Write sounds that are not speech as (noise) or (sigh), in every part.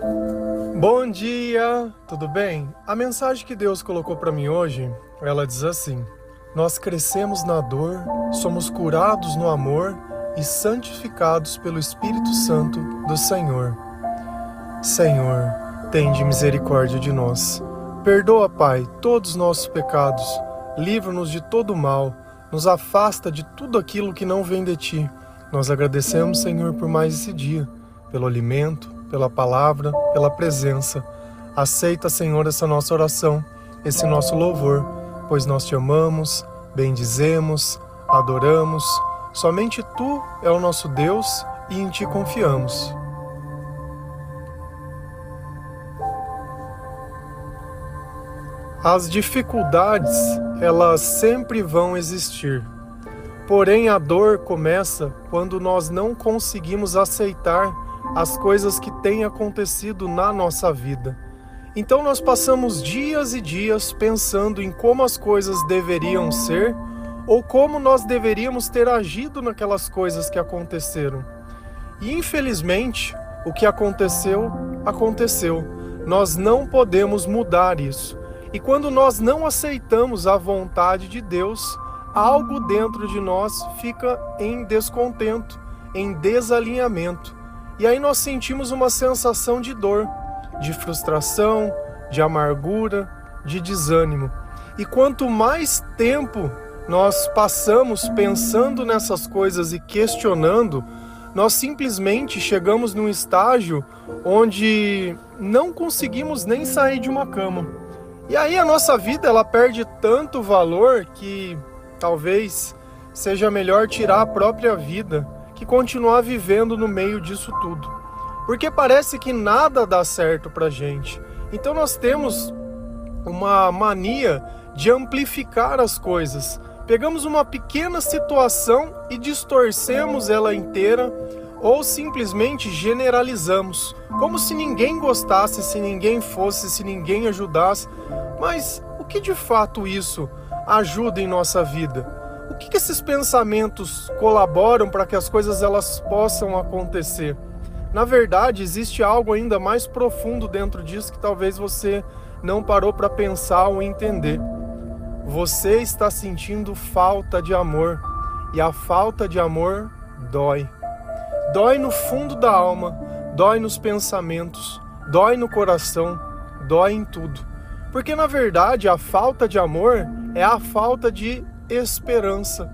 Bom dia, tudo bem? A mensagem que Deus colocou para mim hoje, ela diz assim: Nós crescemos na dor, somos curados no amor e santificados pelo Espírito Santo do Senhor. Senhor, tende misericórdia de nós. Perdoa, Pai, todos os nossos pecados. Livra-nos de todo mal. Nos afasta de tudo aquilo que não vem de ti. Nós agradecemos, Senhor, por mais esse dia, pelo alimento, pela palavra, pela presença. Aceita, Senhor, essa nossa oração, esse nosso louvor, pois nós te amamos, bendizemos, adoramos. Somente tu é o nosso Deus e em ti confiamos. As dificuldades, elas sempre vão existir. Porém, a dor começa quando nós não conseguimos aceitar as coisas que têm acontecido na nossa vida. Então, nós passamos dias e dias pensando em como as coisas deveriam ser ou como nós deveríamos ter agido naquelas coisas que aconteceram. E infelizmente, o que aconteceu, aconteceu. Nós não podemos mudar isso. E quando nós não aceitamos a vontade de Deus, algo dentro de nós fica em descontento, em desalinhamento. E aí nós sentimos uma sensação de dor, de frustração, de amargura, de desânimo. E quanto mais tempo nós passamos pensando nessas coisas e questionando, nós simplesmente chegamos num estágio onde não conseguimos nem sair de uma cama. E aí a nossa vida ela perde tanto valor que talvez seja melhor tirar a própria vida que continuar vivendo no meio disso tudo. Porque parece que nada dá certo pra gente. Então nós temos uma mania de amplificar as coisas. Pegamos uma pequena situação e distorcemos ela inteira ou simplesmente generalizamos, como se ninguém gostasse, se ninguém fosse, se ninguém ajudasse. Mas o que de fato isso ajuda em nossa vida? O que, que esses pensamentos colaboram para que as coisas elas possam acontecer? Na verdade, existe algo ainda mais profundo dentro disso que talvez você não parou para pensar ou entender. Você está sentindo falta de amor e a falta de amor dói. Dói no fundo da alma, dói nos pensamentos, dói no coração, dói em tudo. Porque na verdade a falta de amor é a falta de esperança.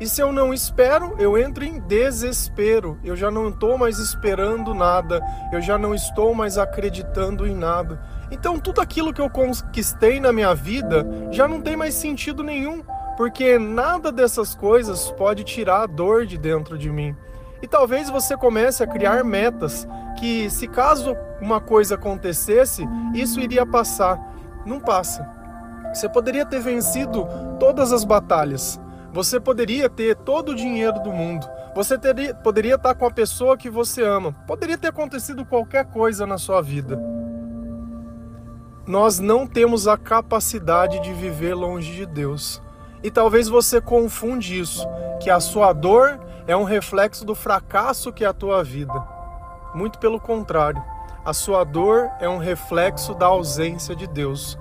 E se eu não espero, eu entro em desespero. Eu já não estou mais esperando nada, eu já não estou mais acreditando em nada. Então tudo aquilo que eu conquistei na minha vida já não tem mais sentido nenhum, porque nada dessas coisas pode tirar a dor de dentro de mim. E talvez você comece a criar metas que, se caso uma coisa acontecesse, isso iria passar. Não passa. Você poderia ter vencido todas as batalhas. Você poderia ter todo o dinheiro do mundo. Você teria, poderia estar com a pessoa que você ama. Poderia ter acontecido qualquer coisa na sua vida. Nós não temos a capacidade de viver longe de Deus. E talvez você confunde isso, que a sua dor é um reflexo do fracasso que é a tua vida. Muito pelo contrário, a sua dor é um reflexo da ausência de Deus.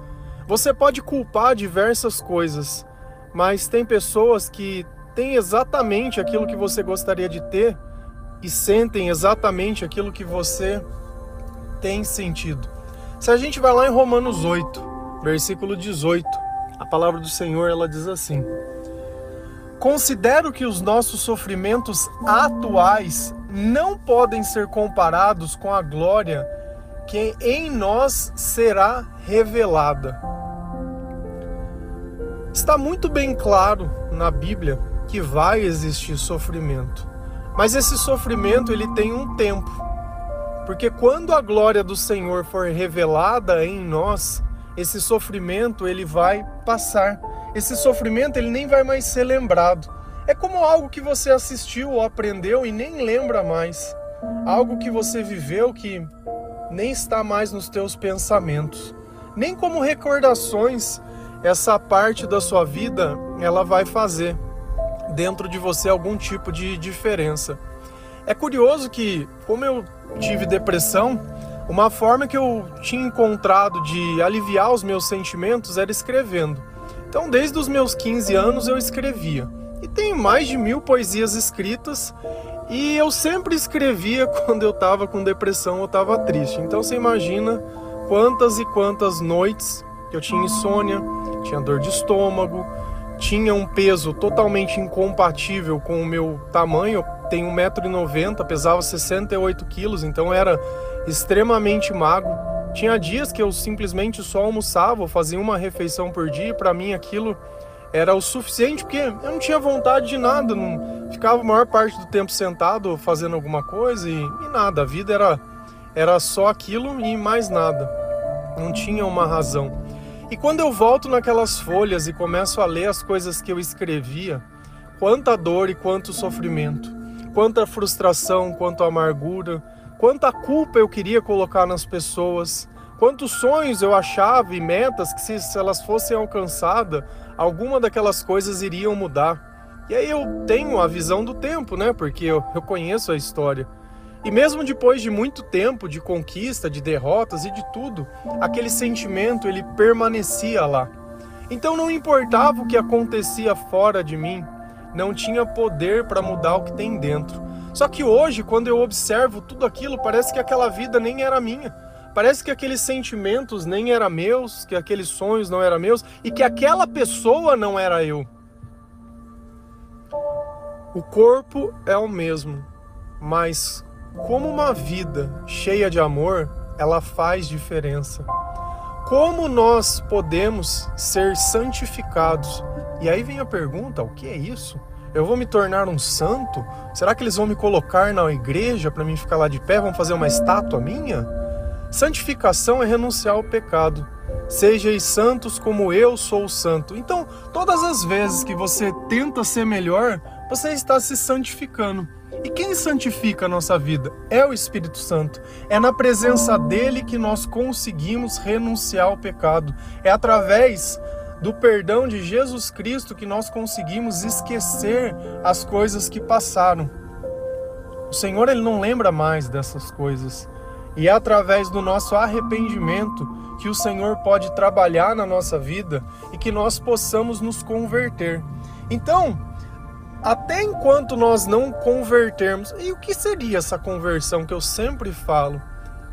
Você pode culpar diversas coisas, mas tem pessoas que têm exatamente aquilo que você gostaria de ter e sentem exatamente aquilo que você tem sentido. Se a gente vai lá em Romanos 8, versículo 18, a palavra do Senhor ela diz assim: Considero que os nossos sofrimentos atuais não podem ser comparados com a glória que em nós será revelada. Está muito bem claro na Bíblia que vai existir sofrimento, mas esse sofrimento ele tem um tempo. Porque quando a glória do Senhor for revelada em nós, esse sofrimento ele vai passar esse sofrimento ele nem vai mais ser lembrado. É como algo que você assistiu ou aprendeu e nem lembra mais. Algo que você viveu que nem está mais nos teus pensamentos. Nem como recordações essa parte da sua vida ela vai fazer dentro de você algum tipo de diferença. É curioso que, como eu tive depressão, Uma forma que eu tinha encontrado de aliviar os meus sentimentos era escrevendo. Então, desde os meus 15 anos eu escrevia. E tenho mais de mil poesias escritas e eu sempre escrevia (laughs) quando eu estava com depressão ou estava triste. Então você imagina quantas e quantas noites eu tinha insônia, tinha dor de estômago, tinha um peso totalmente incompatível com o meu tamanho. Eu tenho 1,90m, pesava 68 quilos, então era extremamente magro. Tinha dias que eu simplesmente só almoçava, fazia uma refeição por dia, para mim aquilo era o suficiente, porque eu não tinha vontade de nada, não ficava a maior parte do tempo sentado fazendo alguma coisa e, e nada. A vida era, era só aquilo e mais nada. Não tinha uma razão. E quando eu volto naquelas folhas e começo a ler as coisas que eu escrevia, quanta dor e quanto sofrimento, quanta frustração, quanto amargura, quanta culpa eu queria colocar nas pessoas, quantos sonhos eu achava e metas que se, se elas fossem alcançadas, alguma daquelas coisas iriam mudar. E aí eu tenho a visão do tempo, né? Porque eu, eu conheço a história. E mesmo depois de muito tempo de conquista, de derrotas e de tudo, aquele sentimento ele permanecia lá. Então não importava o que acontecia fora de mim, não tinha poder para mudar o que tem dentro. Só que hoje, quando eu observo tudo aquilo, parece que aquela vida nem era minha. Parece que aqueles sentimentos nem eram meus, que aqueles sonhos não eram meus e que aquela pessoa não era eu. O corpo é o mesmo, mas como uma vida cheia de amor, ela faz diferença. Como nós podemos ser santificados? E aí vem a pergunta: o que é isso? Eu vou me tornar um santo? Será que eles vão me colocar na igreja para mim ficar lá de pé? Vão fazer uma estátua minha? Santificação é renunciar ao pecado. Sejais santos como eu sou santo. Então, todas as vezes que você tenta ser melhor, você está se santificando. E quem santifica a nossa vida? É o Espírito Santo. É na presença dele que nós conseguimos renunciar ao pecado. É através do perdão de Jesus Cristo que nós conseguimos esquecer as coisas que passaram. O Senhor ele não lembra mais dessas coisas. E é através do nosso arrependimento que o Senhor pode trabalhar na nossa vida e que nós possamos nos converter. Então, até enquanto nós não convertermos, e o que seria essa conversão que eu sempre falo?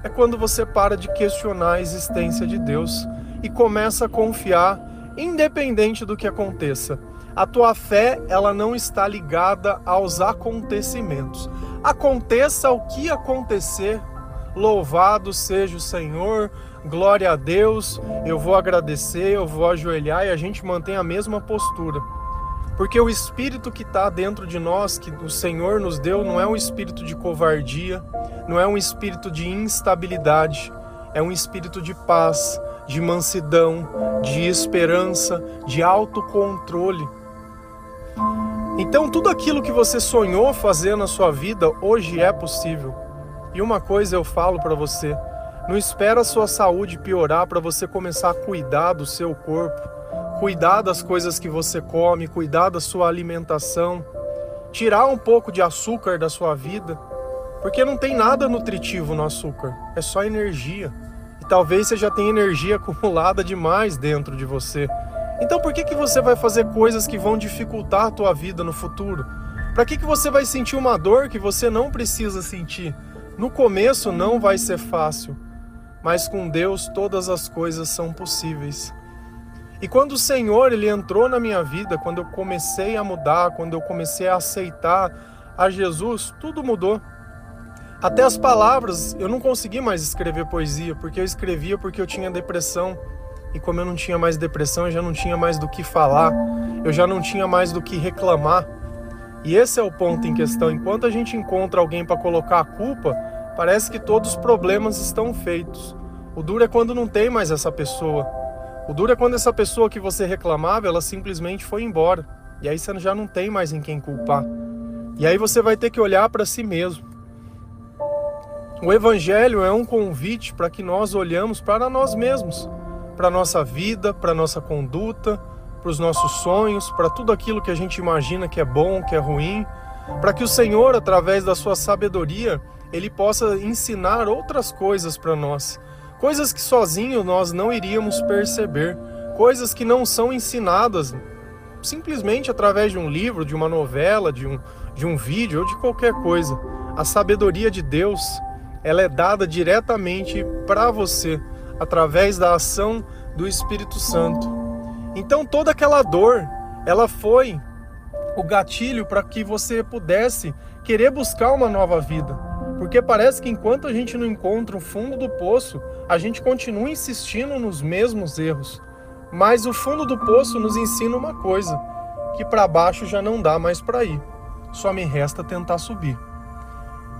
É quando você para de questionar a existência de Deus e começa a confiar, independente do que aconteça. A tua fé, ela não está ligada aos acontecimentos. Aconteça o que acontecer, Louvado seja o Senhor, glória a Deus. Eu vou agradecer, eu vou ajoelhar e a gente mantém a mesma postura. Porque o espírito que está dentro de nós, que o Senhor nos deu, não é um espírito de covardia, não é um espírito de instabilidade, é um espírito de paz, de mansidão, de esperança, de autocontrole. Então, tudo aquilo que você sonhou fazer na sua vida hoje é possível. E uma coisa eu falo para você: não espera a sua saúde piorar para você começar a cuidar do seu corpo, cuidar das coisas que você come, cuidar da sua alimentação, tirar um pouco de açúcar da sua vida, porque não tem nada nutritivo no açúcar, é só energia. E talvez você já tenha energia (laughs) acumulada demais dentro de você. Então por que, que você vai fazer coisas que vão dificultar a tua vida no futuro? Para que, que você vai sentir uma dor que você não precisa sentir? No começo não vai ser fácil, mas com Deus todas as coisas são possíveis. E quando o Senhor ele entrou na minha vida, quando eu comecei a mudar, quando eu comecei a aceitar a Jesus, tudo mudou. Até as palavras, eu não consegui mais escrever poesia, porque eu escrevia porque eu tinha depressão. E como eu não tinha mais depressão, eu já não tinha mais do que falar, eu já não tinha mais do que reclamar. E esse é o ponto em questão. Enquanto a gente encontra alguém para colocar a culpa, parece que todos os problemas estão feitos. O duro é quando não tem mais essa pessoa. O duro é quando essa pessoa que você reclamava, ela simplesmente foi embora. E aí você já não tem mais em quem culpar. E aí você vai ter que olhar para si mesmo. O evangelho é um convite para que nós olhamos para nós mesmos, para nossa vida, para nossa conduta, para os nossos sonhos, para tudo aquilo que a gente imagina que é bom, que é ruim, para que o Senhor, através da sua sabedoria, ele possa ensinar outras coisas para nós, coisas que sozinho nós não iríamos perceber, coisas que não são ensinadas simplesmente através de um livro, de uma novela, de um, de um vídeo ou de qualquer coisa. A sabedoria de Deus, ela é dada diretamente para você através da ação do Espírito Santo. Então toda aquela dor, ela foi o gatilho para que você pudesse querer buscar uma nova vida. Porque parece que enquanto a gente não encontra o fundo do poço, a gente continua insistindo nos mesmos erros. Mas o fundo do poço nos ensina uma coisa, que para baixo já não dá mais para ir. Só me resta tentar subir.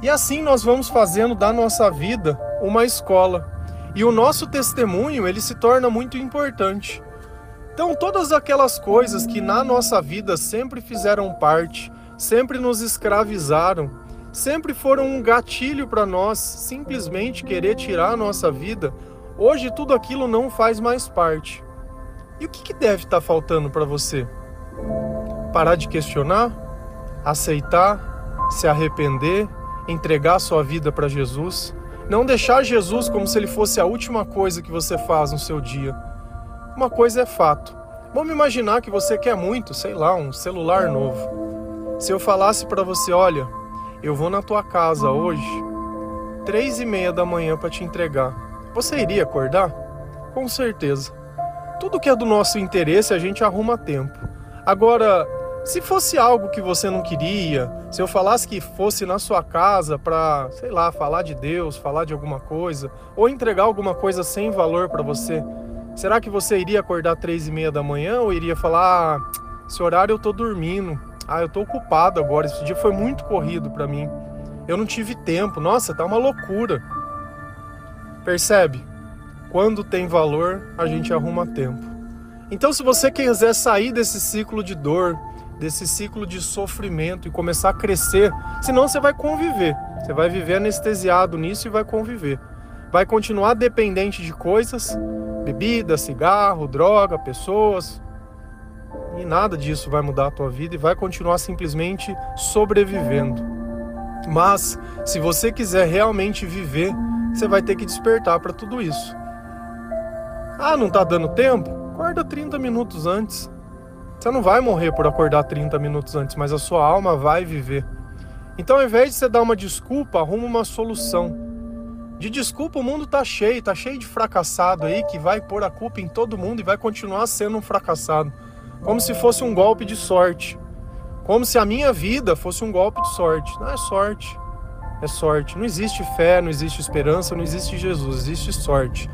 E assim nós vamos fazendo da nossa vida uma escola. E o nosso testemunho, ele se torna muito importante. Então, todas aquelas coisas que na nossa vida sempre fizeram parte, sempre nos escravizaram, sempre foram um gatilho para nós simplesmente querer tirar a nossa vida, hoje tudo aquilo não faz mais parte. E o que, que deve estar tá faltando para você? Parar de questionar, aceitar, se arrepender, entregar sua vida para Jesus, não deixar Jesus como se ele fosse a última coisa que você faz no seu dia uma coisa é fato. Vamos imaginar que você quer muito, sei lá, um celular novo. Se eu falasse para você, olha, eu vou na tua casa hoje, três e meia da manhã para te entregar, você iria acordar? Com certeza. Tudo que é do nosso interesse a gente arruma tempo. Agora, se fosse algo que você não queria, se eu falasse que fosse na sua casa para, sei lá, falar de Deus, falar de alguma coisa, ou entregar alguma coisa sem valor para você, Será que você iria acordar três e meia da manhã ou iria falar, ah, esse horário eu tô dormindo, ah, eu tô ocupado agora, esse dia foi muito corrido para mim, eu não tive tempo, nossa, tá uma loucura. Percebe? Quando tem valor, a gente arruma tempo. Então, se você quiser sair desse ciclo de dor, desse ciclo de sofrimento e começar a crescer, senão você vai conviver. Você vai viver anestesiado nisso e vai conviver. Vai continuar dependente de coisas bebida, cigarro, droga, pessoas. E nada disso vai mudar a tua vida e vai continuar simplesmente sobrevivendo. Mas se você quiser realmente viver, você vai ter que despertar para tudo isso. Ah, não está dando tempo? Acorda 30 minutos antes. Você não vai morrer por acordar 30 minutos antes, mas a sua alma vai viver. Então, ao invés de você dar uma desculpa, arruma uma solução. De desculpa, o mundo tá cheio, tá cheio de fracassado aí que vai pôr a culpa em todo mundo e vai continuar sendo um fracassado. Como se fosse um golpe de sorte. Como se a minha vida fosse um golpe de sorte. Não é sorte. É sorte. Não existe fé, não existe esperança, não existe Jesus, existe sorte.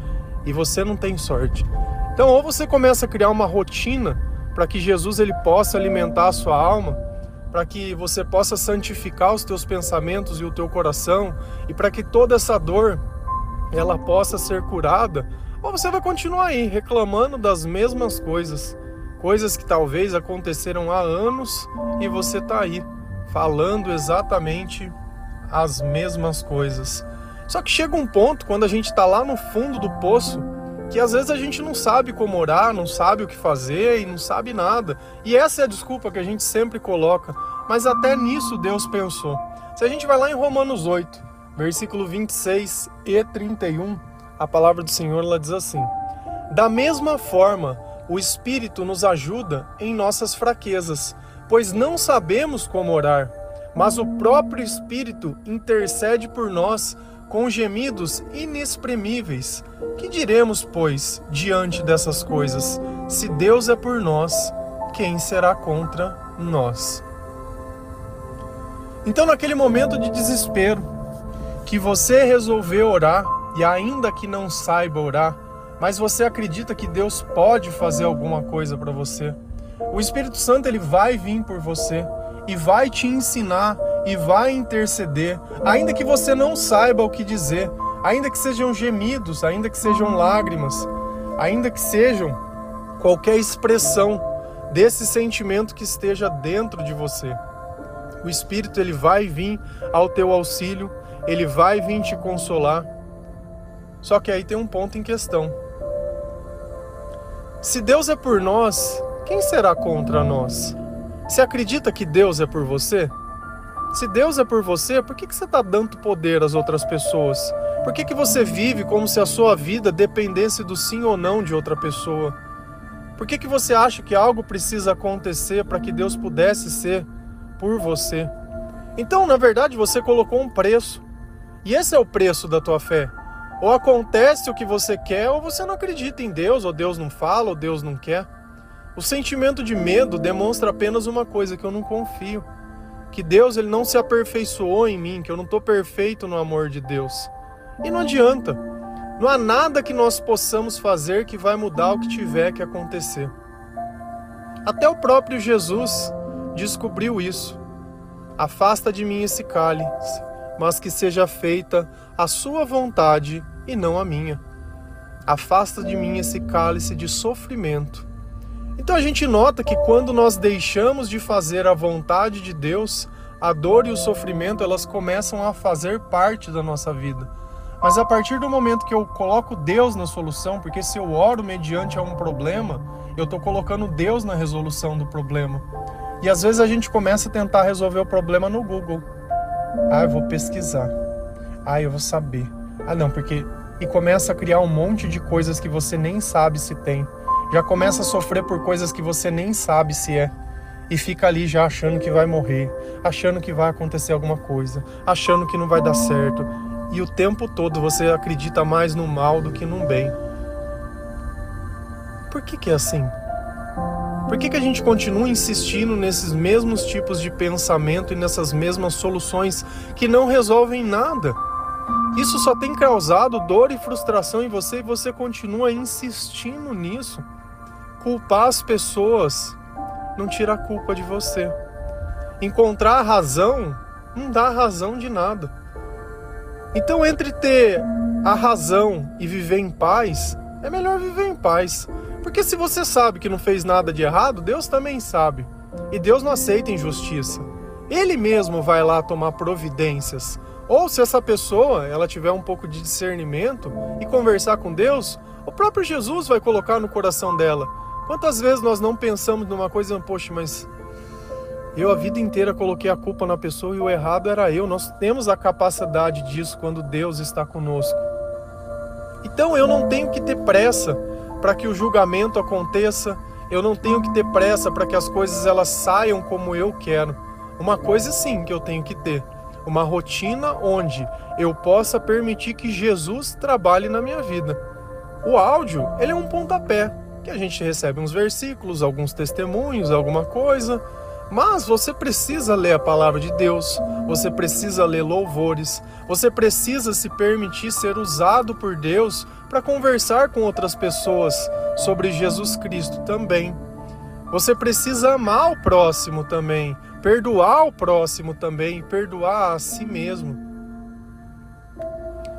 E você não tem sorte. Então, ou você começa a criar uma rotina para que Jesus ele possa alimentar a sua alma, para que você possa santificar os teus pensamentos e o teu coração e para que toda essa dor ela possa ser curada, ou você vai continuar aí reclamando das mesmas coisas, coisas que talvez aconteceram há anos e você está aí falando exatamente as mesmas coisas. Só que chega um ponto quando a gente está lá no fundo do poço que às vezes a gente não sabe como orar, não sabe o que fazer e não sabe nada. E essa é a desculpa que a gente sempre coloca. Mas até nisso Deus pensou. Se a gente vai lá em Romanos 8, versículo 26 e 31, a palavra do Senhor ela diz assim: Da mesma forma, o Espírito nos ajuda em nossas fraquezas, pois não sabemos como orar, mas o próprio Espírito intercede por nós com gemidos inexprimíveis. Que diremos, pois, diante dessas coisas? Se Deus é por nós, quem será contra nós? Então, naquele momento de desespero, que você resolveu orar e ainda que não saiba orar, mas você acredita que Deus pode fazer alguma coisa para você, o Espírito Santo ele vai vir por você e vai te ensinar e vai interceder, ainda que você não saiba o que dizer, ainda que sejam gemidos, ainda que sejam lágrimas, ainda que sejam qualquer expressão desse sentimento que esteja dentro de você. O Espírito ele vai vir ao teu auxílio, ele vai vir te consolar. Só que aí tem um ponto em questão. Se Deus é por nós, quem será contra nós? Você acredita que Deus é por você? Se Deus é por você, por que, que você está dando poder às outras pessoas? Por que, que você vive como se a sua vida dependesse do sim ou não de outra pessoa? Por que, que você acha que algo precisa acontecer para que Deus pudesse ser por você? Então, na verdade, você colocou um preço. E esse é o preço da tua fé. Ou acontece o que você quer, ou você não acredita em Deus, ou Deus não fala, ou Deus não quer. O sentimento de medo demonstra apenas uma coisa, que eu não confio que Deus ele não se aperfeiçoou em mim, que eu não estou perfeito no amor de Deus. E não adianta. Não há nada que nós possamos fazer que vai mudar o que tiver que acontecer. Até o próprio Jesus descobriu isso. Afasta de mim esse cálice, mas que seja feita a sua vontade e não a minha. Afasta de mim esse cálice de sofrimento, então a gente nota que quando nós deixamos de fazer a vontade de Deus, a dor e o sofrimento elas começam a fazer parte da nossa vida. Mas a partir do momento que eu coloco Deus na solução, porque se eu oro mediante a um problema, eu estou colocando Deus na resolução do problema. E às vezes a gente começa a tentar resolver o problema no Google. Ah, eu vou pesquisar. Ah, eu vou saber. Ah, não, porque. E começa a criar um monte de coisas que você nem sabe se tem já começa a sofrer por coisas que você nem sabe se é. E fica ali já achando que vai morrer, achando que vai acontecer alguma coisa, achando que não vai dar certo. E o tempo todo você acredita mais no mal do que no bem. Por que, que é assim? Por que, que a gente continua insistindo nesses mesmos tipos de pensamento e nessas mesmas soluções que não resolvem nada? Isso só tem causado dor e frustração em você e você continua insistindo nisso. Culpar as pessoas não tira a culpa de você. Encontrar a razão não dá razão de nada. Então, entre ter a razão e viver em paz, é melhor viver em paz. Porque se você sabe que não fez nada de errado, Deus também sabe. E Deus não aceita injustiça. Ele mesmo vai lá tomar providências. Ou se essa pessoa ela tiver um pouco de discernimento e conversar com Deus, o próprio Jesus vai colocar no coração dela Quantas vezes nós não pensamos numa coisa, poxa, mas eu a vida inteira coloquei a culpa na pessoa e o errado era eu. Nós temos a capacidade disso quando Deus está conosco. Então eu não tenho que ter pressa para que o julgamento aconteça. Eu não tenho que ter pressa para que as coisas elas saiam como eu quero. Uma coisa sim que eu tenho que ter, uma rotina onde eu possa permitir que Jesus trabalhe na minha vida. O áudio, ele é um pontapé que a gente recebe uns versículos, alguns testemunhos, alguma coisa, mas você precisa ler a palavra de Deus, você precisa ler louvores, você precisa se permitir ser usado por Deus para conversar com outras pessoas sobre Jesus Cristo também. Você precisa amar o próximo também, perdoar o próximo também, perdoar a si mesmo.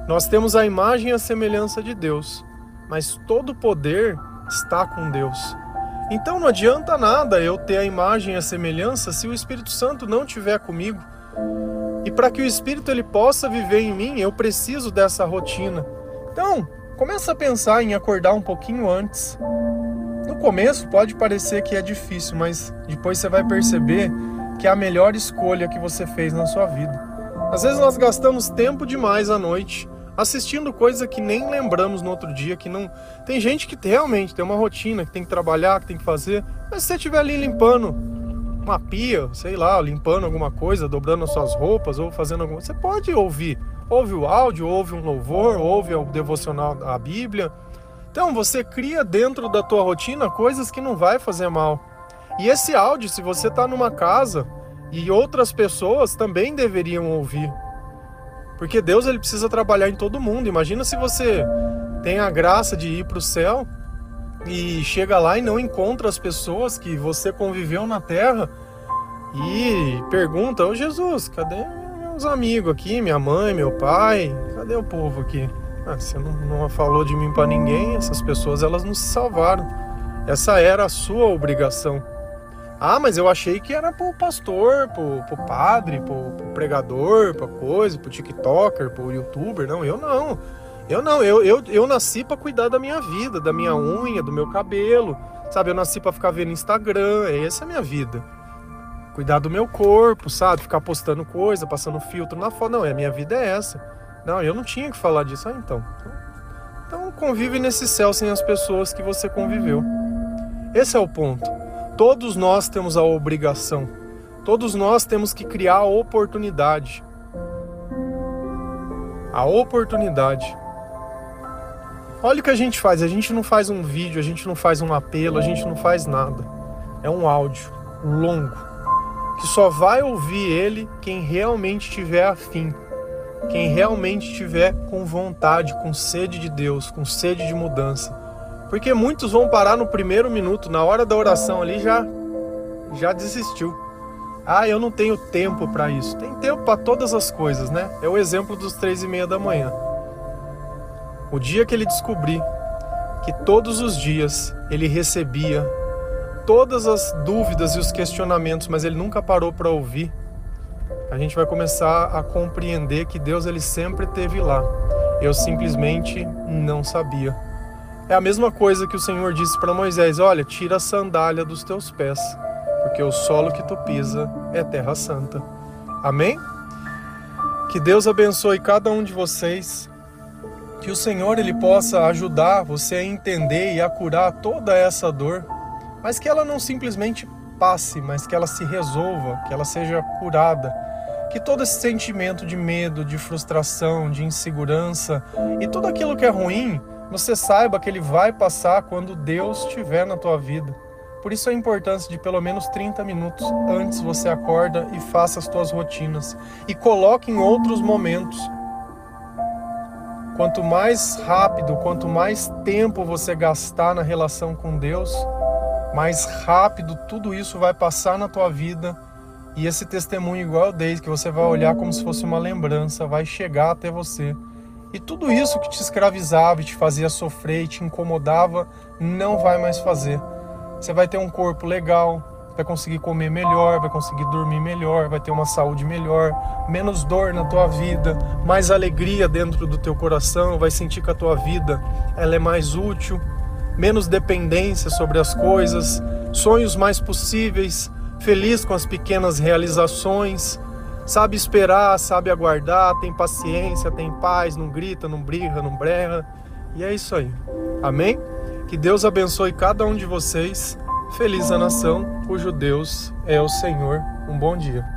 Nós temos a imagem e a semelhança de Deus, mas todo poder está com Deus. Então não adianta nada eu ter a imagem e a semelhança se o Espírito Santo não estiver comigo. E para que o Espírito ele possa viver em mim, eu preciso dessa rotina. Então, começa a pensar em acordar um pouquinho antes. No começo pode parecer que é difícil, mas depois você vai perceber que é a melhor escolha que você fez na sua vida. Às vezes nós gastamos tempo demais à noite assistindo coisa que nem lembramos no outro dia, que não. Tem gente que realmente tem uma rotina, que tem que trabalhar, que tem que fazer. Mas se você estiver ali limpando uma pia, sei lá, limpando alguma coisa, dobrando as suas roupas ou fazendo alguma você pode ouvir. Ouve o áudio, ouve um louvor, ouve o devocional da Bíblia. Então você cria dentro da tua rotina coisas que não vai fazer mal. E esse áudio, se você está numa casa e outras pessoas também deveriam ouvir. Porque Deus ele precisa trabalhar em todo mundo. Imagina se você tem a graça de ir para o céu e chega lá e não encontra as pessoas que você conviveu na terra e pergunta: Ô Jesus, cadê meus amigos aqui, minha mãe, meu pai? Cadê o povo aqui? Ah, você não, não falou de mim para ninguém, essas pessoas elas não se salvaram. Essa era a sua obrigação. Ah, mas eu achei que era pro pastor, pro, pro padre, pro, pro pregador, pra coisa, pro tiktoker, pro youtuber. Não, eu não. Eu não, eu, eu, eu nasci para cuidar da minha vida, da minha unha, do meu cabelo. Sabe, eu nasci para ficar vendo Instagram, essa é a minha vida. cuidar do meu corpo, sabe? Ficar postando coisa, passando filtro na foto. Não, a minha vida é essa. Não, eu não tinha que falar disso. Ah, então. Então convive nesse céu sem as pessoas que você conviveu. Esse é o ponto. Todos nós temos a obrigação. Todos nós temos que criar a oportunidade. A oportunidade. Olha o que a gente faz. A gente não faz um vídeo, a gente não faz um apelo, a gente não faz nada. É um áudio longo que só vai ouvir ele quem realmente tiver afim, quem realmente tiver com vontade, com sede de Deus, com sede de mudança. Porque muitos vão parar no primeiro minuto, na hora da oração ali já já desistiu. Ah, eu não tenho tempo para isso. Tem tempo para todas as coisas, né? É o exemplo dos três e meia da manhã. O dia que ele descobrir que todos os dias ele recebia todas as dúvidas e os questionamentos, mas ele nunca parou para ouvir, a gente vai começar a compreender que Deus ele sempre teve lá. Eu simplesmente não sabia. É a mesma coisa que o Senhor disse para Moisés: Olha, tira a sandália dos teus pés, porque o solo que tu pisa é terra santa. Amém? Que Deus abençoe cada um de vocês. Que o Senhor ele possa ajudar você a entender e a curar toda essa dor mas que ela não simplesmente passe, mas que ela se resolva, que ela seja curada. Que todo esse sentimento de medo, de frustração, de insegurança e tudo aquilo que é ruim, você saiba que ele vai passar quando Deus estiver na tua vida. Por isso a importância de pelo menos 30 minutos antes você acorda e faça as tuas rotinas e coloque em outros momentos. Quanto mais rápido, quanto mais tempo você gastar na relação com Deus, mais rápido tudo isso vai passar na tua vida e esse testemunho igual eu que você vai olhar como se fosse uma lembrança, vai chegar até você. E tudo isso que te escravizava, te fazia sofrer e te incomodava, não vai mais fazer. Você vai ter um corpo legal, vai conseguir comer melhor, vai conseguir dormir melhor, vai ter uma saúde melhor, menos dor na tua vida, mais alegria dentro do teu coração, vai sentir que a tua vida ela é mais útil, menos dependência sobre as coisas, sonhos mais possíveis, feliz com as pequenas realizações, sabe esperar, sabe aguardar, tem paciência, tem paz, não grita, não briga, não berra. E é isso aí. Amém? Que Deus abençoe cada um de vocês. Feliz a nação cujo Deus é o Senhor. Um bom dia.